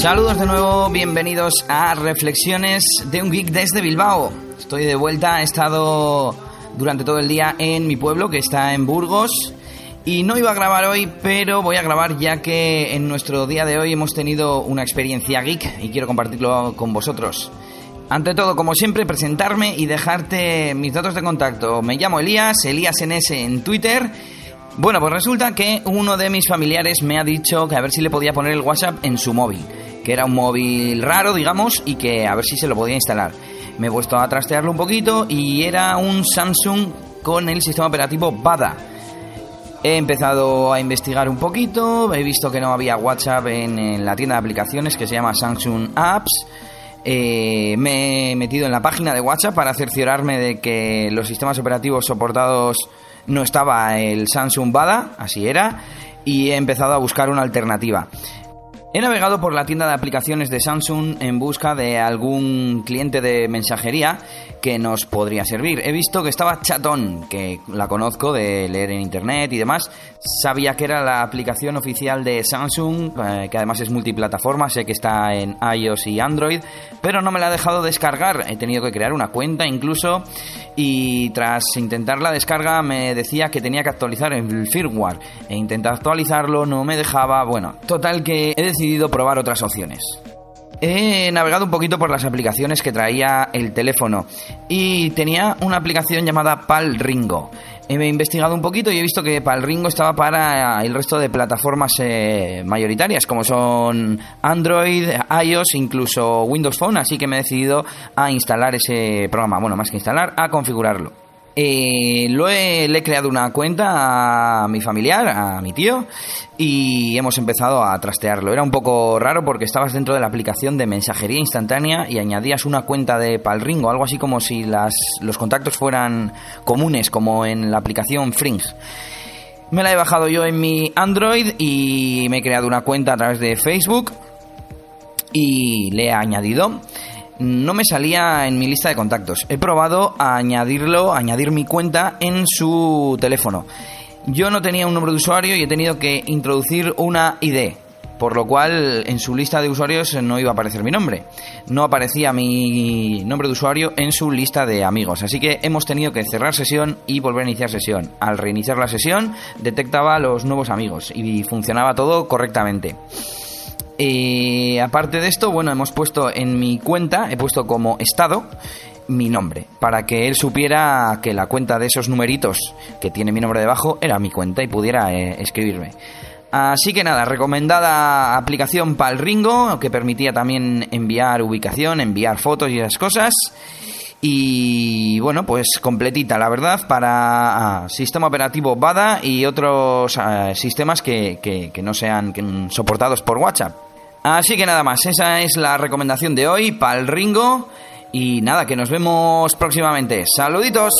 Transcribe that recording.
Saludos de nuevo, bienvenidos a Reflexiones de un Geek desde Bilbao. Estoy de vuelta, he estado durante todo el día en mi pueblo que está en Burgos y no iba a grabar hoy, pero voy a grabar ya que en nuestro día de hoy hemos tenido una experiencia geek y quiero compartirlo con vosotros. Ante todo, como siempre, presentarme y dejarte mis datos de contacto. Me llamo Elías, Elías NS en Twitter. Bueno, pues resulta que uno de mis familiares me ha dicho que a ver si le podía poner el WhatsApp en su móvil, que era un móvil raro, digamos, y que a ver si se lo podía instalar. Me he puesto a trastearlo un poquito y era un Samsung con el sistema operativo Bada. He empezado a investigar un poquito, he visto que no había WhatsApp en, la tienda de aplicaciones que se llama Samsung Apps eh, me he metido en la página de WhatsApp para cerciorarme de que los sistemas operativos soportados no estaba el Samsung Bada, así era, y he empezado a buscar una alternativa. He navegado por la tienda de aplicaciones de Samsung en busca de algún cliente de mensajería que nos podría servir. He visto que estaba Chatón, que la conozco de leer en internet y demás. Sabía que era la aplicación oficial de Samsung, eh, que además es multiplataforma, sé que está en iOS y Android, pero no me la ha dejado descargar. He tenido que crear una cuenta incluso y tras intentar la descarga me decía que tenía que actualizar el firmware. He intentado actualizarlo, no me dejaba. Bueno, total que he probar otras opciones. He navegado un poquito por las aplicaciones que traía el teléfono y tenía una aplicación llamada Palringo. He investigado un poquito y he visto que Palringo estaba para el resto de plataformas eh, mayoritarias, como son Android, iOS, incluso Windows Phone, así que me he decidido a instalar ese programa. Bueno, más que instalar, a configurarlo. Eh, lo he, le he creado una cuenta a mi familiar, a mi tío, y hemos empezado a trastearlo. Era un poco raro porque estabas dentro de la aplicación de mensajería instantánea y añadías una cuenta de Palringo, algo así como si los contactos fueran comunes, como en la aplicación Fringe. Me la he bajado yo en mi Android y me he creado una cuenta a través de Facebook y le he añadido no me salía en mi lista de contactos. He probado a añadirlo, añadir mi cuenta en su teléfono. Yo no tenía un nombre de usuario y he tenido que introducir una ID, por lo cual en su lista de usuarios no iba a aparecer mi nombre. No aparecía mi nombre de usuario en su lista de amigos. Así que hemos tenido que cerrar sesión y volver a iniciar sesión. Al reiniciar la sesión detectaba los nuevos amigos y funcionaba todo correctamente. Y aparte de esto, bueno, hemos puesto en mi cuenta, he puesto como estado mi nombre, para que él supiera que la cuenta de esos numeritos que tiene mi nombre debajo era mi cuenta y pudiera eh, escribirme. Así que nada, recomendada aplicación Palringo, que permitía también enviar ubicación, enviar fotos y esas cosas. Y bueno, pues completita, la verdad, para ah, sistema operativo BADA y otros ah, sistemas que, que no sean soportados por WhatsApp. Así que nada más, esa es la recomendación de hoy para el Ringo. Y nada, que nos vemos próximamente. Saluditos.